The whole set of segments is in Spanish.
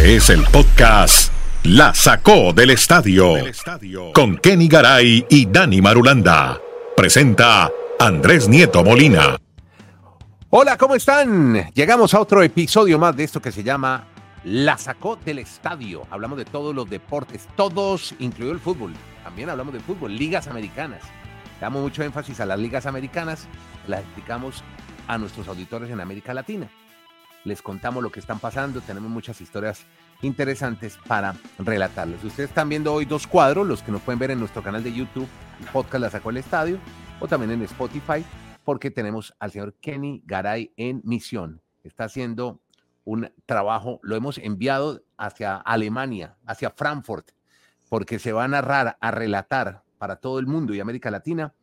Este es el podcast La Sacó del Estadio con Kenny Garay y Dani Marulanda. Presenta Andrés Nieto Molina. Hola, ¿cómo están? Llegamos a otro episodio más de esto que se llama La Sacó del Estadio. Hablamos de todos los deportes, todos, incluido el fútbol. También hablamos de fútbol, ligas americanas. Damos mucho énfasis a las ligas americanas, las explicamos a nuestros auditores en América Latina les contamos lo que están pasando, tenemos muchas historias interesantes para relatarles. Ustedes están viendo hoy dos cuadros, los que nos pueden ver en nuestro canal de YouTube, podcast La Sacó el Estadio, o también en Spotify, porque tenemos al señor Kenny Garay en misión. Está haciendo un trabajo, lo hemos enviado hacia Alemania, hacia Frankfurt, porque se va a narrar, a relatar para todo el mundo y América Latina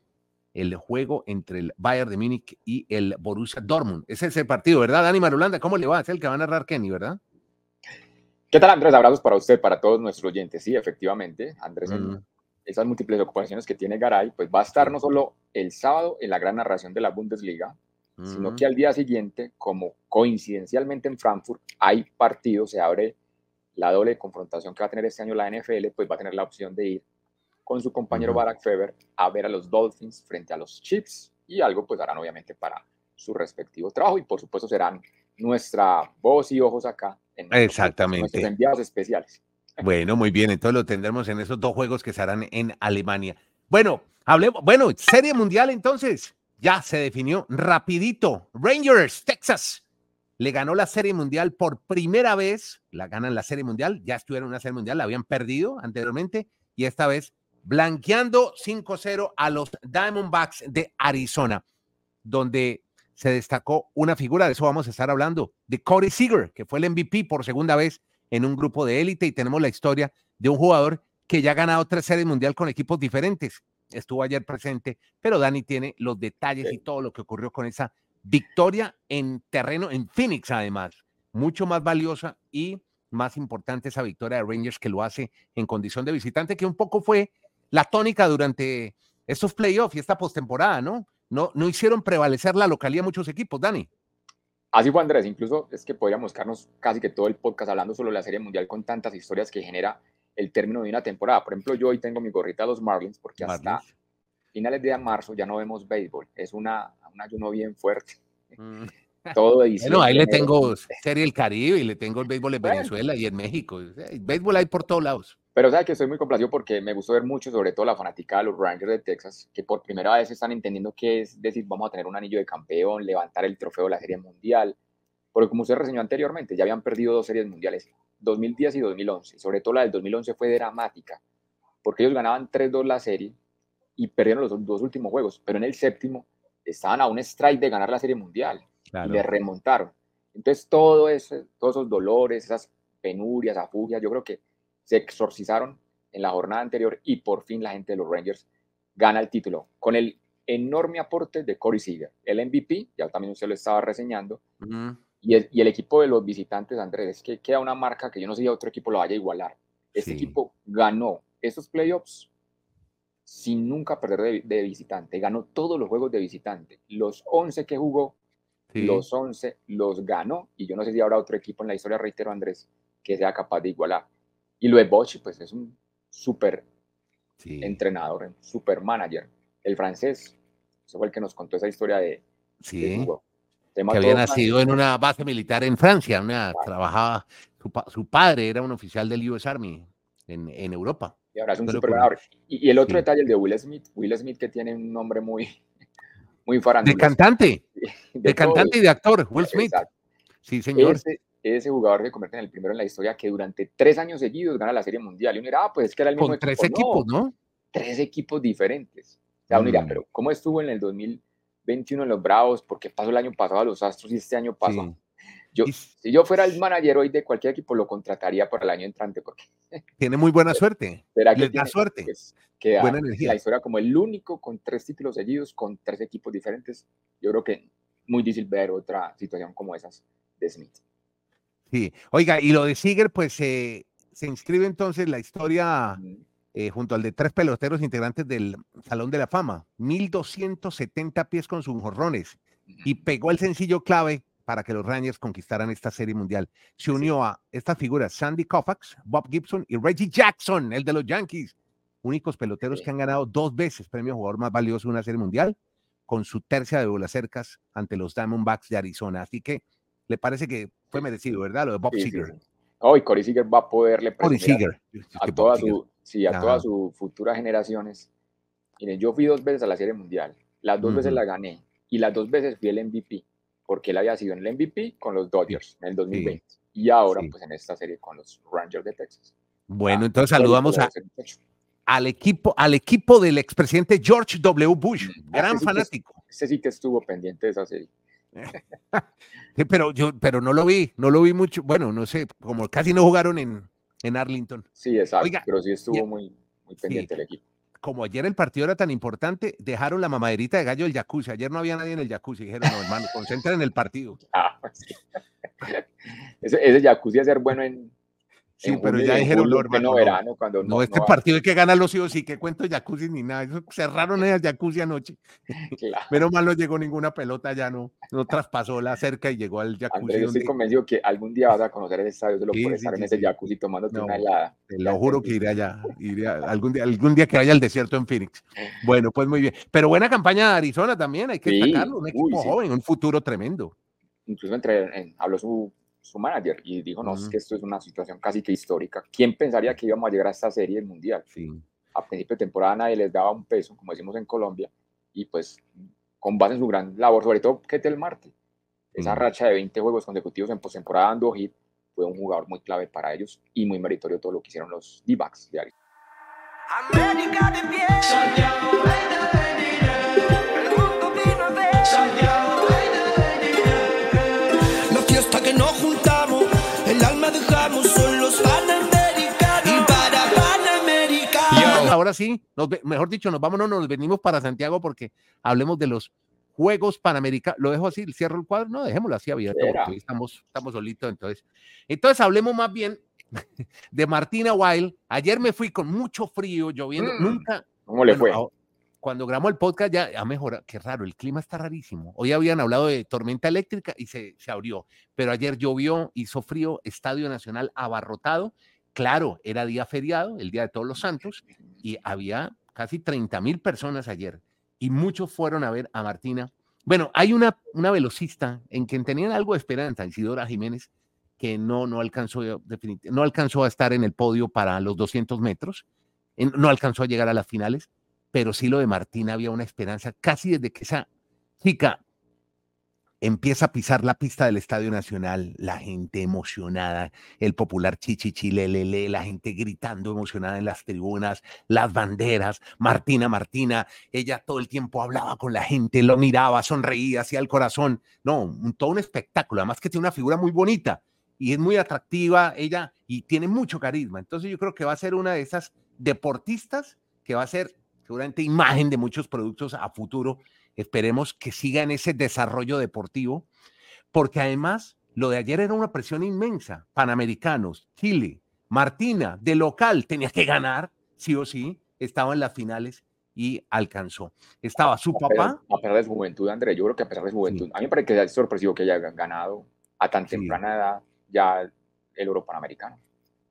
el juego entre el Bayern de Múnich y el Borussia Dortmund. Ese es el partido, ¿verdad, Dani Marulanda? ¿Cómo le va? Es el que va a narrar Kenny, ¿verdad? ¿Qué tal, Andrés? Abrazos para usted, para todos nuestros oyentes. Sí, efectivamente, Andrés, en esas múltiples ocupaciones que tiene Garay, pues va a estar no solo el sábado en la gran narración de la Bundesliga, sino que al día siguiente, como coincidencialmente en Frankfurt hay partido, se abre la doble confrontación que va a tener este año la NFL, pues va a tener la opción de ir con su compañero Barack Feber a ver a los Dolphins frente a los Chiefs. Y algo pues harán obviamente para su respectivo trabajo. Y por supuesto serán nuestra voz y ojos acá en Exactamente. nuestros enviados especiales. Bueno, muy bien, entonces lo tendremos en esos dos juegos que se harán en Alemania. Bueno, hablemos, bueno, Serie Mundial entonces, ya se definió rapidito. Rangers, Texas, le ganó la Serie Mundial por primera vez, la ganan la Serie Mundial, ya estuvieron en una Serie Mundial, la habían perdido anteriormente. Y esta vez blanqueando 5-0 a los Diamondbacks de Arizona, donde se destacó una figura, de eso vamos a estar hablando, de Corey Seager, que fue el MVP por segunda vez en un grupo de élite y tenemos la historia de un jugador que ya ha ganado tres series mundial con equipos diferentes. Estuvo ayer presente, pero Dani tiene los detalles y todo lo que ocurrió con esa victoria en terreno, en Phoenix además, mucho más valiosa y más importante esa victoria de Rangers que lo hace en condición de visitante, que un poco fue la tónica durante estos playoffs y esta postemporada, ¿no? ¿no? No hicieron prevalecer la localidad muchos equipos, Dani. Así fue Andrés, incluso es que podríamos buscarnos casi que todo el podcast hablando solo de la Serie Mundial con tantas historias que genera el término de una temporada. Por ejemplo, yo hoy tengo mi gorrita de los Marlins porque hasta finales de marzo ya no vemos béisbol. Es una, un ayuno bien fuerte. Mm. Todo de Bueno, ahí le tengo Serie del Caribe y le tengo el béisbol en Venezuela y en México. El béisbol hay por todos lados. Pero sabes que estoy muy complacido porque me gustó ver mucho, sobre todo la fanática de los Rangers de Texas, que por primera vez están entendiendo qué es decir, vamos a tener un anillo de campeón, levantar el trofeo de la Serie Mundial. Porque como usted reseñó anteriormente, ya habían perdido dos series mundiales, 2010 y 2011. Sobre todo la del 2011 fue dramática, porque ellos ganaban 3-2 la serie y perdieron los dos últimos juegos, pero en el séptimo estaban a un strike de ganar la Serie Mundial y le remontaron. Entonces, todo todos esos dolores, esas penurias, afugias, yo creo que se exorcizaron en la jornada anterior y por fin la gente de los Rangers gana el título. Con el enorme aporte de Corey Seager, el MVP, ya también usted lo estaba reseñando, y, el, y, el, equipo de los visitantes, Andrés, es que queda una marca que yo no sé si otro equipo lo vaya a igualar. Este equipo ganó esos playoffs sin nunca perder de, visitante, ganó todos los juegos de visitante, los 11 que jugó, los 11 los ganó, y yo no sé si habrá otro equipo en la historia, reitero Andrés, que sea capaz de igualar. Y lo de Bosch, pues es un súper entrenador, un súper manager. El francés, ese fue el que nos contó esa historia de, sí. que había nacido en una base militar en Francia, una, trabajaba, su, padre era un oficial del US Army en, en Europa. Y ahora es un súper y, y, el otro detalle, el de Will Smith, Will Smith que tiene un nombre muy, muy De cantante, de, cantante y de actor, Will Smith. Sí, señor. Ese jugador que convierte en el primero en la historia que durante tres años seguidos gana la Serie Mundial. Y uno dirá, ah, pues es que era el mismo Con tres equipos, ¿no? Tres equipos diferentes. O sea, uno dirá, mm. pero ¿cómo estuvo en el 2021 en los Bravos? ¿Por qué pasó el año pasado a los Astros y este año pasó? Yo, si yo fuera el manager hoy de cualquier equipo, lo contrataría para el año entrante porque tiene muy buena suerte. ¿Será que da suerte. Pues, que buena energía. La historia como el único con tres títulos seguidos, con tres equipos diferentes. Yo creo que muy difícil ver otra situación como esas de Smith. Sí, oiga, y lo de Siger, pues se inscribe entonces la historia eh, junto al de tres peloteros integrantes del Salón de la Fama, 1270 pies con sus jorrones, y pegó el sencillo clave para que los Rangers conquistaran esta serie mundial. Se unió a estas figuras Sandy Koufax, Bob Gibson y Reggie Jackson, el de los Yankees, únicos peloteros que han ganado dos veces premio jugador más valioso de una serie mundial, con su tercia de bolas cercas ante los Diamondbacks de Arizona. Así que le parece que fue merecido, ¿verdad? Lo de Bob Seeger. Oh, y Corey Seager va a poderle presumir a, toda su, sí, a todas sus futuras generaciones. Miren, yo fui dos veces a la Serie Mundial, las dos veces la gané y las dos veces fui el MVP, porque él había sido en el MVP con los Dodgers en el 2020 y ahora pues en esta serie con los Rangers de Texas. Bueno, ah, entonces saludamos a, al equipo, al equipo del expresidente George W. Bush, mm, gran fanático. ese sí que estuvo pendiente de esa serie. pero yo, pero no lo vi, no lo vi mucho. Bueno, no sé, como casi no jugaron en, en Arlington. Sí, exacto, pero sí estuvo muy, muy pendiente el equipo. Como ayer el partido era tan importante, dejaron la mamaderita de gallo del jacuzzi. Ayer no había nadie en el jacuzzi. Dijeron, no, hermano, concentren en el partido. Ah, pues ese, ese jacuzzi a ser bueno en, Sí, pero ya dijeron lo hermano, verano, cuando no, este partido hay que ganar los hijos y que cuento jacuzzi ni nada. Eso cerraron el jacuzzi anoche. Claro. mal no llegó ninguna pelota, ya no, no traspasó la cerca y llegó al jacuzzi. Andrés, yo estoy convencido que algún día vas a conocer el estadio, solo por estar en ese jacuzzi tomándote una helada. Te lo juro que iré allá, iré algún, día, algún día que vaya al desierto en Phoenix. Bueno, pues muy bien. Pero buena campaña de Arizona también, hay que destacarlo, un equipo joven, un futuro tremendo. Incluso entre, habló su su manager y dijo, no, es que esto es una situación casi que histórica. ¿Quién pensaría que íbamos a llegar a esta serie mundial? A principio de temporada nadie les daba un peso, como decimos en Colombia, y pues con base en su gran labor, sobre todo Ketel Marte, esa racha de 20 juegos consecutivos en postemporada dando hit, fue un jugador muy clave para ellos y muy meritorio todo lo que hicieron los D-backs de Arizona. Ahora sí, mejor dicho, nos vamos, no nos venimos para Santiago porque hablemos de los Juegos Panamericanos. Lo dejo así, cierro el cuadro, no, dejémoslo así abierto porque estamos, estamos solitos. Entonces, entonces hablemos más bien de Martina Wild. Ayer me fui con mucho frío, lloviendo, mm. nunca. ¿Cómo le fue? Cuando grabamos el podcast ya ha mejorado, qué raro, el clima está rarísimo. Hoy habían hablado de tormenta eléctrica y se, se abrió, pero ayer llovió, hizo frío, Estadio Nacional abarrotado Claro, era día feriado, el Día de Todos los Santos, y había casi 30 mil personas ayer, y muchos fueron a ver a Martina. Bueno, hay una, una velocista en quien tenían algo de esperanza, Isidora Jiménez, que no, no, alcanzó, no alcanzó a estar en el podio para los 200 metros, no alcanzó a llegar a las finales, pero sí lo de Martina había una esperanza casi desde que esa chica empieza a pisar la pista del Estadio Nacional, la gente emocionada, el popular chichichilelele, la gente gritando emocionada en las tribunas, las banderas, Martina, Martina, ella todo el tiempo hablaba con la gente, lo miraba, sonreía, hacía el corazón, no, un, todo un espectáculo, además que tiene una figura muy bonita y es muy atractiva ella y tiene mucho carisma, entonces yo creo que va a ser una de esas deportistas que va a ser seguramente imagen de muchos productos a futuro Esperemos que siga en ese desarrollo deportivo, porque además lo de ayer era una presión inmensa. Panamericanos, Chile, Martina, de local, tenía que ganar, sí o sí, estaba en las finales y alcanzó. Estaba su papá. A pesar de su juventud, André, yo creo que a pesar de su juventud, a mí me parece que es sorpresivo que haya ganado a tan temprana edad ya el oro panamericano.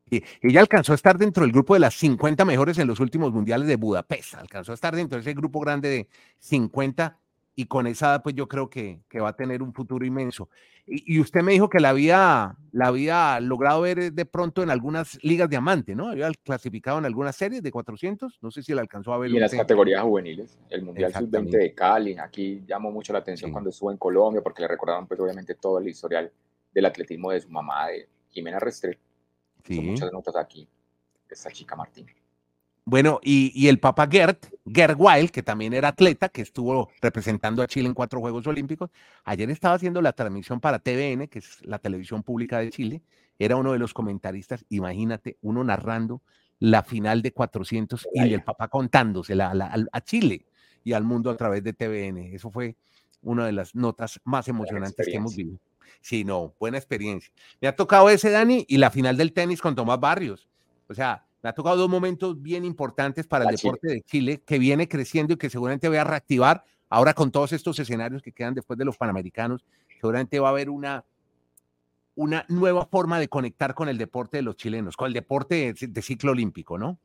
Ella alcanzó a estar dentro del grupo de las 50 mejores en los últimos mundiales de Budapest. Alcanzó a estar dentro de ese grupo grande de 50 y con esa edad, pues yo creo que, que va a tener un futuro inmenso. Y, usted me dijo que la había, la había logrado ver de pronto en algunas ligas diamante, ¿no? Había clasificado en algunas series de 400, no sé si la alcanzó a ver. Y en las categorías juveniles, el Mundial Sub-20 de Cali, aquí llamó mucho la atención cuando estuvo en Colombia, porque le recordaron pues obviamente todo el historial del atletismo de su mamá, de Jimena Restrepo muchas notas aquí esta chica Martín. Bueno, y, el papá Gert, Gert Wild, que también era atleta, que estuvo representando a Chile en cuatro Juegos Olímpicos, ayer estaba haciendo la transmisión para TVN, que es la televisión pública de Chile, era uno de los comentaristas, imagínate, uno narrando la final de 400 y el papá contándosela a, Chile y al mundo a través de TVN. Eso fue una de las notas más emocionantes que hemos vivido. Sí, no, buena experiencia. Me ha tocado ese, Dani, y la final del tenis con Tomás Barrios. O sea, me ha tocado dos momentos bien importantes para el deporte de Chile, que viene creciendo y que seguramente voy a reactivar ahora con todos estos escenarios que quedan después de los Panamericanos. seguramente va a haber una, una nueva forma de conectar con el deporte de los chilenos, con el deporte de ciclo olímpico, ¿no?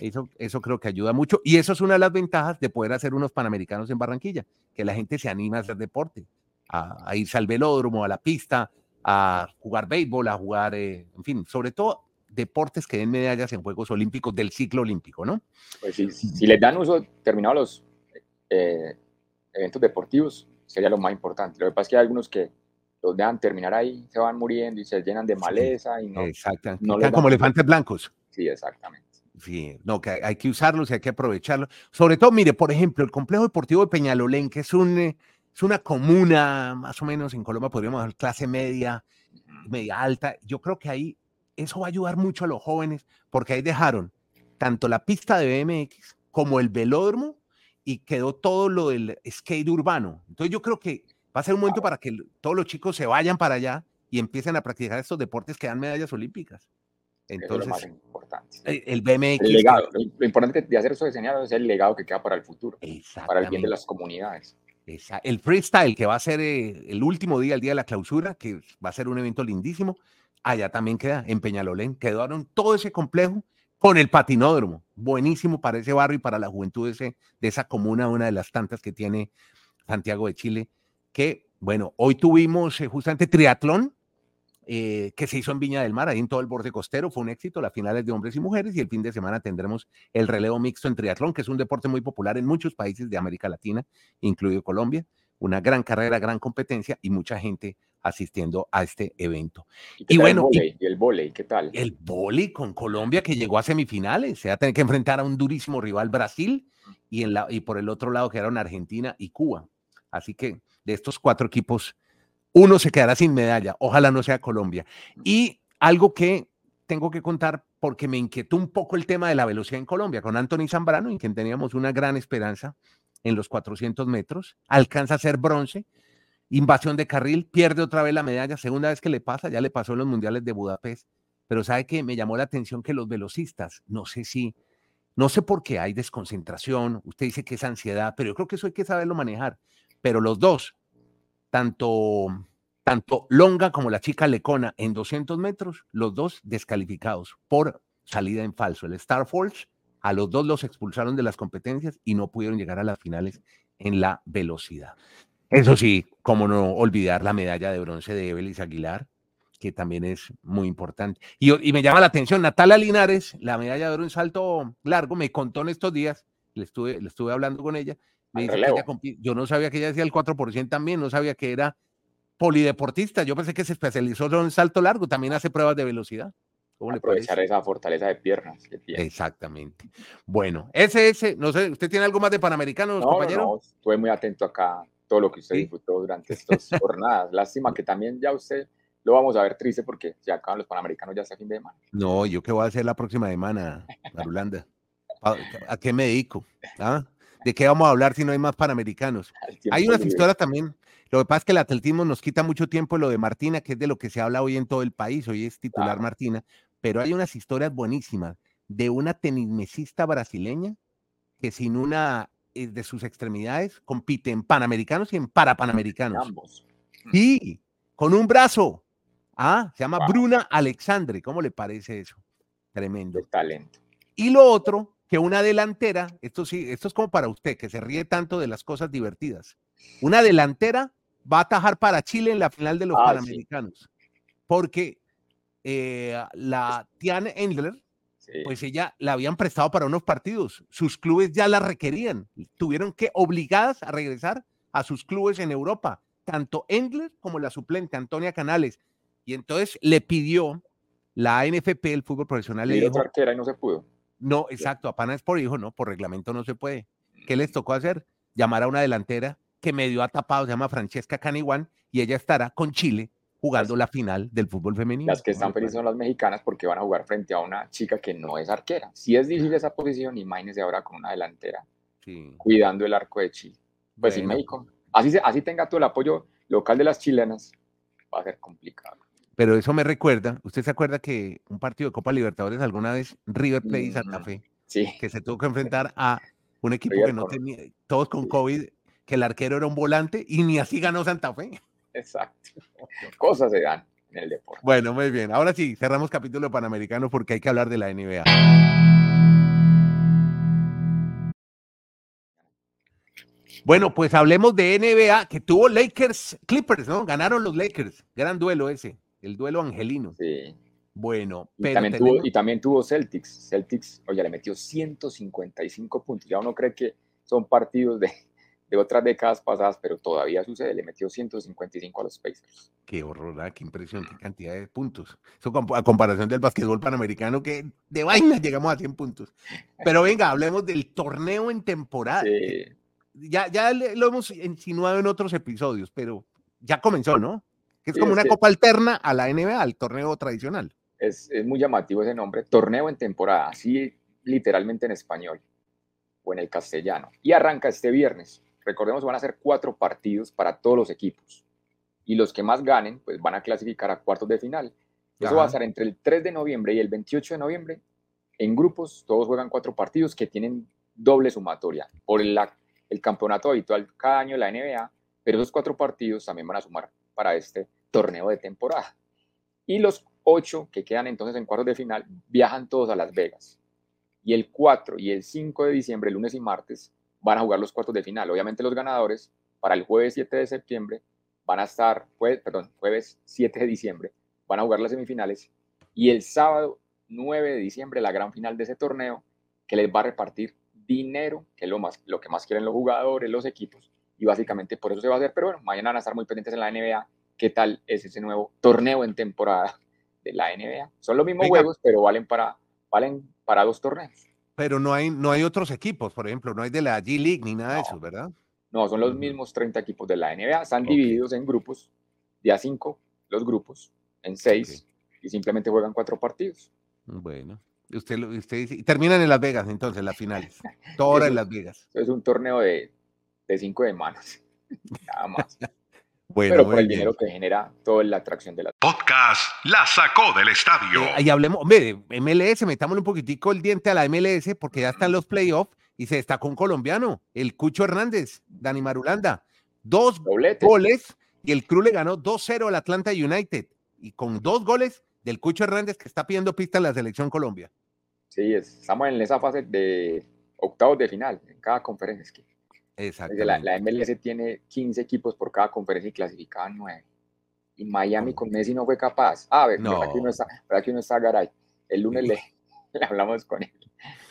Eso, eso creo que ayuda mucho. Y eso es una de las ventajas de poder hacer unos panamericanos en Barranquilla, que la gente se anima a hacer deporte, a, irse al velódromo, a la pista, a jugar béisbol, a jugar, eh, en fin, sobre todo deportes que den medallas en Juegos Olímpicos del ciclo olímpico, ¿no? Pues si, si les dan uso terminados los eh, eventos deportivos, sería lo más importante. Lo que pasa es que hay algunos que los dejan terminar ahí, se van muriendo y se llenan de maleza y no. Exactamente. No como elefantes blancos. Sí, exactamente. Sí, no, que hay que usarlos y hay que aprovecharlos. Sobre todo, mire, por ejemplo, el complejo deportivo de Peñalolén, que es, un, eh, es una comuna, más o menos en Colombia podríamos decir clase media, media alta. Yo creo que ahí eso va a ayudar mucho a los jóvenes, porque ahí dejaron tanto la pista de BMX como el velódromo y quedó todo lo del skate urbano. Entonces yo creo que va a ser un momento para que todos los chicos se vayan para allá y empiecen a practicar estos deportes que dan medallas olímpicas. Entonces, es lo más importante. El, BMX. El legado. Lo importante de hacer eso diseñado es el legado que queda para el futuro, para el bien de las comunidades. El freestyle, que va a ser eh, el último día, el día de la clausura, que va a ser un evento lindísimo, allá también queda, en Peñalolén. Quedaron todo ese complejo con el patinódromo. Buenísimo para ese barrio y para la juventud de, de esa comuna, una de las tantas que tiene Santiago de Chile. Que, bueno, hoy tuvimos eh, justamente triatlón eh, que se hizo en Viña del Mar, ahí en todo el borde costero, fue un éxito, las finales de hombres y mujeres y el fin de semana tendremos el relevo mixto en triatlón, que es un deporte muy popular en muchos países de América Latina, incluido Colombia, una gran carrera, gran competencia y mucha gente asistiendo a este evento. Y, bueno, el y, el volei, ¿qué tal? El volei con Colombia que llegó a semifinales, se va a tener que enfrentar a un durísimo rival Brasil y, en la, y por el otro lado quedaron Argentina y Cuba. Así que de estos cuatro equipos uno se quedará sin medalla. Ojalá no sea Colombia. Y algo que tengo que contar porque me inquietó un poco el tema de la velocidad en Colombia con Anthony Zambrano, en quien teníamos una gran esperanza en los 400 metros. Alcanza a ser bronce. Invasión de carril, pierde otra vez la medalla, segunda vez que le pasa, ya le pasó en los mundiales de Budapest, pero sabe que me llamó la atención que los velocistas, no sé si, no sé por qué hay desconcentración, usted dice que es ansiedad, pero yo creo que eso hay que saberlo manejar, pero los dos, tanto, tanto Longa como la chica Lecona en 200 metros, los dos descalificados por salida en falso. El Star Force, a los dos los expulsaron de las competencias y no pudieron llegar a las finales en la velocidad. Eso sí, como no olvidar la medalla de bronce de Evelis Aguilar, que también es muy importante. Y, y, me llama la atención, Natalia Linares, la medalla de oro en salto largo, me contó en estos días, le estuve, le estuve hablando con ella, yo no sabía que ella hacía el 4% también, no sabía que era polideportista. Yo pensé que se especializó en salto largo, también hace pruebas de velocidad. Aprovechar esa fortaleza de piernas Exactamente. Bueno, ese, ese, no sé, ¿usted tiene algo más de Panamericanos, no, compañero? No, estuve muy atento acá todo lo que usted disfrutó durante estas jornadas. Lástima que también ya usted lo vamos a ver triste porque se acaban los Panamericanos ya hasta fin de semana. No, ¿yo qué voy a hacer la próxima semana, Marulanda? ¿A, ¿A qué me dedico? ¿Ah? ¿De qué vamos a hablar si no hay más panamericanos? Hay unas historias también. Lo que pasa es que el atletismo nos quita mucho tiempo lo de Martina, que es de lo que se habla hoy en todo el país. Hoy es titular Martina, pero hay unas historias buenísimas de una tenismesista brasileña que sin una eh, de sus extremidades compite en panamericanos y en parapanamericanos. Ambos. Sí, con un brazo. Ah, se llama Bruna Alexandre. ¿Cómo le parece eso? Tremendo. talento. Y lo otro que una delantera, esto sí, esto es como para usted, que se ríe tanto de las cosas divertidas. Una delantera va a atajar para Chile en la final de los ah, Panamericanos, porque eh, la Tian Endler, pues ella la habían prestado para unos partidos, sus clubes ya la requerían, tuvieron que obligadas a regresar a sus clubes en Europa, tanto Endler como la suplente Antonia Canales, y entonces le pidió la NFP, el fútbol profesional, y le dijo, y no se pudo no, exacto, a es por hijo, no, por reglamento no se puede. ¿Qué les tocó hacer? Llamar a una delantera que medio ha tapado, se llama Francesca Caniwan, y ella estará con Chile jugando la final del fútbol femenino. Las que están felices son las mexicanas porque van a jugar frente a una chica que no es arquera. Si es difícil esa posición, imagínense ahora con una delantera cuidando el arco de Chile. Pues sí, México, así, así tenga todo el apoyo local de las chilenas, va a ser complicado. Pero eso me recuerda, ¿usted se acuerda que un partido de Copa Libertadores alguna vez River Plate y Santa Fe, que se tuvo que enfrentar a un equipo que no tenía, todos con COVID, que el arquero era un volante y ni así ganó Santa Fe. Exacto. Cosas se dan en el deporte. Bueno, muy bien. Ahora sí, cerramos capítulo panamericano porque hay que hablar de la NBA. Bueno, pues hablemos de NBA que tuvo Lakers Clippers, ¿no? Ganaron los Lakers. Gran duelo ese, el duelo angelino. Sí. Bueno, Y pero también, tenemos- tuvo, y también tuvo Celtics. Celtics, oye, le metió 155 puntos. Ya uno cree que son partidos de, de otras décadas pasadas, pero todavía sucede. Le metió 155 a los Pacers. Qué horror, ah, qué impresión, qué cantidad de puntos. Eso a comparación del básquetbol panamericano, que de vaina llegamos a 100 puntos. Pero venga, hablemos del torneo en temporada. Sí, Ya, ya lo hemos insinuado en otros episodios, pero ya comenzó, ¿no? Que es Sí, como es una que- copa alterna a la NBA, al torneo tradicional. es, es muy llamativo ese nombre. Torneo en temporada, así literalmente en español o en el castellano. Y arranca este viernes. Recordemos, van a ser cuatro partidos para todos los equipos. Y los que más ganen, pues van a clasificar a cuartos de final. Eso va a ser entre el 3 de noviembre y el 28 de noviembre. En grupos, todos juegan cuatro partidos que tienen doble sumatoria por el, el campeonato habitual cada año de la NBA, pero esos cuatro partidos también van a sumar para este torneo de temporada. Y los ocho que quedan entonces en cuartos de final viajan todos a Las Vegas. Y el 4 y el 5 de diciembre, lunes y martes, van a jugar los cuartos de final. Obviamente los ganadores para el jueves 7 de septiembre van a estar, jue- perdón, jueves 7 de diciembre, van a jugar las semifinales. Y el sábado 9 de diciembre, la gran final de ese torneo, que les va a repartir dinero, que es lo, más, lo que más quieren los jugadores, los equipos. Y básicamente por eso se va a hacer. Pero bueno, mañana van a estar muy pendientes en la NBA. ¿Qué tal es ese nuevo torneo en temporada de la NBA? Son los mismos Venga. juegos, pero valen para, valen para dos torneos. Pero no hay, no hay otros equipos, por ejemplo, no hay de la G League ni nada de No. eso, ¿verdad? No, son los mismos 30 equipos de la NBA. Están Ok. divididos en grupos, de a 5 los grupos, en 6, y simplemente juegan cuatro partidos. Bueno, usted, usted dice- y terminan en Las Vegas entonces las finales. Todas Eso- en Las Vegas. Es un torneo de, de cinco de manos, nada más. Bueno, pero por el dinero que genera toda la atracción de la... Podcast La Sacó del Estadio. Eh, y hablemos, hombre, de MLS, metámosle un poquitico el diente a la MLS porque ya están los playoffs y se destacó un colombiano, el Cucho Hernández, Dani Marulanda. Dos Dobletes. goles y el Cruz le ganó 2-0 al Atlanta United. Y con dos goles del Cucho Hernández que está pidiendo pista en la selección Colombia. Sí, es- estamos en esa fase de octavos de final en cada conferencia. Exacto. la, la MLS tiene 15 equipos por cada conferencia y clasificaban 9. Y Miami con Messi no fue capaz. Ah, ver, No. ¿verdad que uno está, que uno está Garay? El lunes le, le hablamos con él.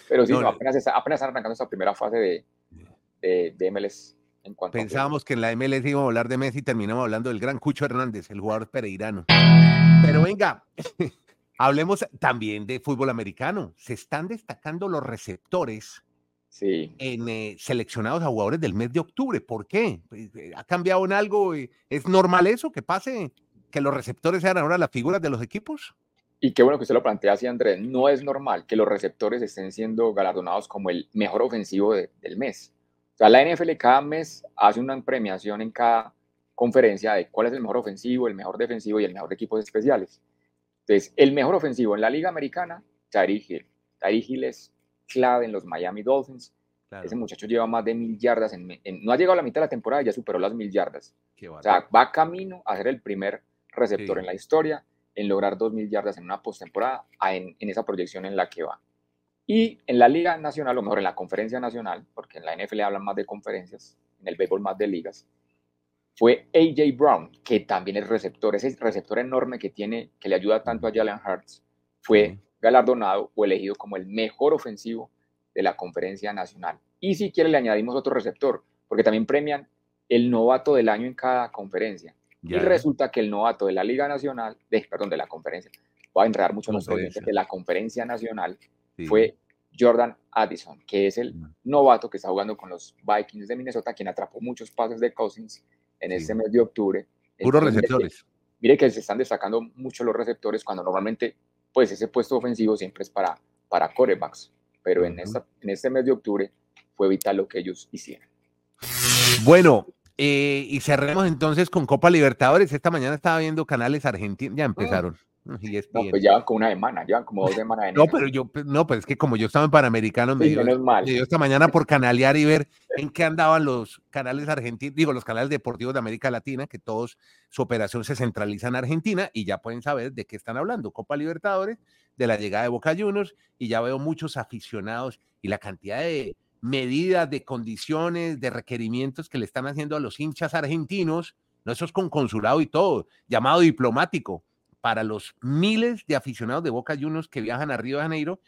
Pero sí, No, no, no. apenas, está, apenas están arrancando esta primera fase de, de, de MLS en a Pensábamos que en la MLS íbamos a hablar de Messi y terminamos hablando del gran Cucho Hernández, el jugador pereirano. Pero venga, hablemos también de fútbol americano. Se están destacando los receptores Sí, en eh, seleccionados a jugadores del mes de octubre. ¿Por qué? Pues, eh, ¿Ha cambiado en algo? Eh, ¿Es normal eso que pase? ¿Que los receptores sean ahora las figuras de los equipos? Y qué bueno que usted lo plantea así, Andrés. No es normal que los receptores estén siendo galardonados como el mejor ofensivo de- del mes. O sea, la NFL cada mes hace una premiación en cada conferencia de cuál es el mejor ofensivo, el mejor defensivo y el mejor de equipos especiales. Entonces, el mejor ofensivo en la Liga Americana, Tyreek Hill. Tyreek Hill es clave en los Miami Dolphins. Claro, Ese muchacho lleva más de mil yardas. En, en- no ha llegado a la mitad de la temporada y ya superó las mil yardas. qué O sea, va camino a ser el primer receptor Sí. en la historia en lograr 2.000 yardas en una postemporada en, en esa proyección en la que va. Y en la Liga Nacional, o mejor en la Conferencia Nacional, porque en la NFL hablan más de conferencias, en el béisbol más de ligas, fue AJ Brown, que también es receptor, ese receptor enorme que tiene, que le ayuda tanto a Jalen Hurts, fue. Galardonado o elegido como el mejor ofensivo de la Conferencia Nacional. Y si quiere le añadimos otro receptor, porque también premian el novato del año en cada conferencia. Ya, Y resulta que el novato de la Liga Nacional, de, perdón, de la conferencia, va a enredar mucho oyentes, de la Conferencia Nacional, sí. fue Jordan Addison, que es el Mm. novato que está jugando con los Vikings de Minnesota, quien atrapó muchos pases de Cousins en Sí. este mes de octubre. Puros receptores. Mire que se están destacando mucho los receptores cuando normalmente, pues ese puesto ofensivo siempre es para, para corebacks, pero en, esta, en este mes de octubre fue vital lo que ellos hicieron. Bueno, eh, y cerremos entonces con Copa Libertadores. Esta mañana estaba viendo canales argentinos, ya empezaron. Y es No, pues llevan como una semana, llevan como dos semanas de No, pero yo, no, pues es que como yo estaba en Panamericano, me Sí, dio, me dio esta mañana por canalear y ver en qué andaban los canales argentinos, digo, los canales deportivos de América Latina, que todos su operación se centraliza en Argentina y ya pueden saber de qué están hablando. Copa Libertadores, de la llegada de Boca Juniors y ya veo muchos aficionados y la cantidad de medidas, de condiciones, de requerimientos que le están haciendo a los hinchas argentinos, no eso es con consulado y todo, llamado diplomático para los miles de aficionados de Boca Juniors que viajan a Río de Janeiro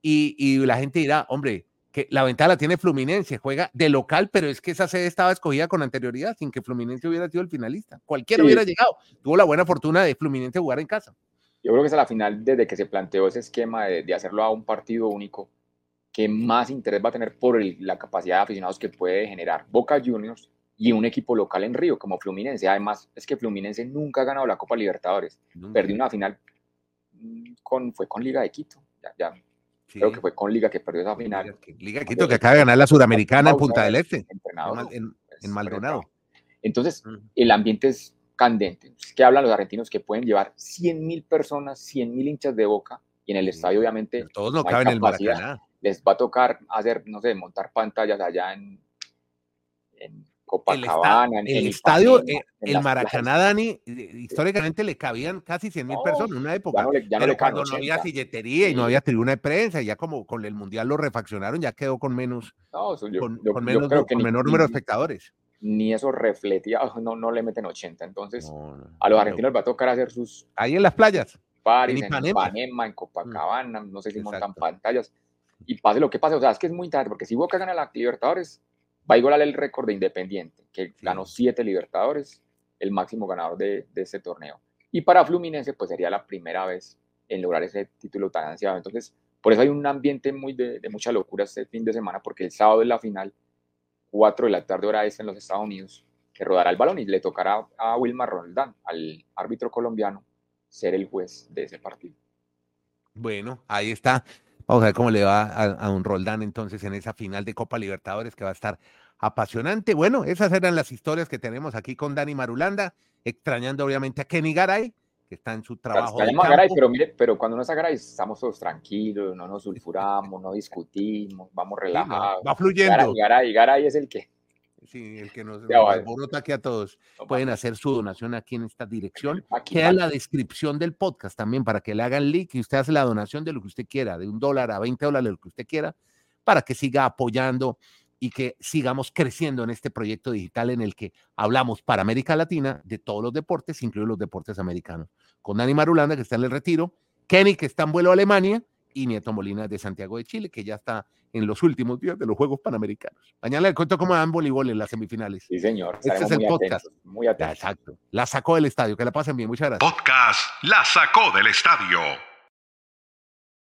y, y la gente dirá, hombre, que la ventaja la tiene Fluminense, juega de local, pero es que esa sede estaba escogida con anterioridad, sin que Fluminense hubiera sido el finalista. Cualquiera Sí. hubiera llegado. Tuvo la buena fortuna de Fluminense jugar en casa. Yo creo que es a la final, desde que se planteó ese esquema de, de hacerlo a un partido único, que más interés va a tener por el- la capacidad de aficionados que puede generar Boca Juniors y un equipo local en Río, como Fluminense. Además, es que Fluminense nunca ha ganado la Copa Libertadores. Perdió una final mm, con, fue con Liga de Quito. Ya, ya, Sí. Creo que fue con Liga que perdió esa final. Liga, Liga Quito que acaba de ganar la Suramericana en Punta del Este, en, en- pues, en Maldonado. Entonces, el ambiente es candente. ¿Qué hablan los argentinos? Que pueden llevar 100 mil personas, 100 mil hinchas de boca, y en el estadio, obviamente, Pero Todos no caben en el. Maracaná. les va a tocar hacer, no sé, montar pantallas allá en, en El, esta- Copacabana, en, el en estadio, Ipanema, eh, el Maracaná, Dani, eh, históricamente le cabían casi 100 mil No, personas en una Ya época. no le, ya no pero cuando no había 80. silletería y no había tribuna de prensa, y ya como con el Mundial lo refaccionaron, ya quedó con menos, No, eso yo, con, yo- con yo menos, creo que con ni, menor número de espectadores. ni esos refleteados no, no le meten 80. Entonces, a los no. argentinos les va a tocar hacer sus Ahí en las playas. paris En en Ipanema. Ipanema, en Copacabana, no sé si montan pantallas. Y pase lo que pase, o sea, es que es muy interesante, porque si Boca gana la Libertadores, va a igualar el récord de Independiente, que ganó siete Libertadores, el máximo ganador de, de este torneo. Y para Fluminense, pues sería la primera vez en lograr ese título tan ansiado. Entonces, por eso hay un ambiente muy de, de mucha locura este fin de semana, porque el sábado es la final, 4 de la tarde hora este en los Estados Unidos, que rodará el balón y le tocará a Wilmar Roldán, al árbitro colombiano, ser el juez de ese partido. Bueno, ahí está. Vamos a ver cómo le va a, a un Roldán entonces en esa final de Copa Libertadores que va a estar apasionante. Bueno, esas eran las historias que tenemos aquí con Dani Marulanda, extrañando obviamente a Kenny Garay, que está en su trabajo. de Garay, pero mire, pero cuando no está Garay estamos todos tranquilos, no nos sulfuramos, no discutimos, vamos Sí, relajados. va fluyendo. Garay, Garay, Garay es el que Sí, el que nos, nos alborota aquí a todos. Pueden hacer su donación aquí en esta dirección. Aquí, Queda en la descripción del podcast también para que le hagan link y usted hace la donación de lo que usted quiera, de un dólar a 20 dólares, lo que usted quiera, para que siga apoyando y que sigamos creciendo en este proyecto digital en el que hablamos para América Latina de todos los deportes, incluidos los deportes americanos. Con Dani Marulanda, que está en el retiro, Kenny, que está en vuelo a Alemania, y Nieto Molina de Santiago de Chile, que ya está en los últimos días de los Juegos Panamericanos. Mañana le cuento cómo dan voleibol en las semifinales. Sí, señor. Este es el muy podcast. atentos, muy atentos. exacto. La sacó del estadio. Que la pasen bien. Muchas gracias. Podcast La Sacó del Estadio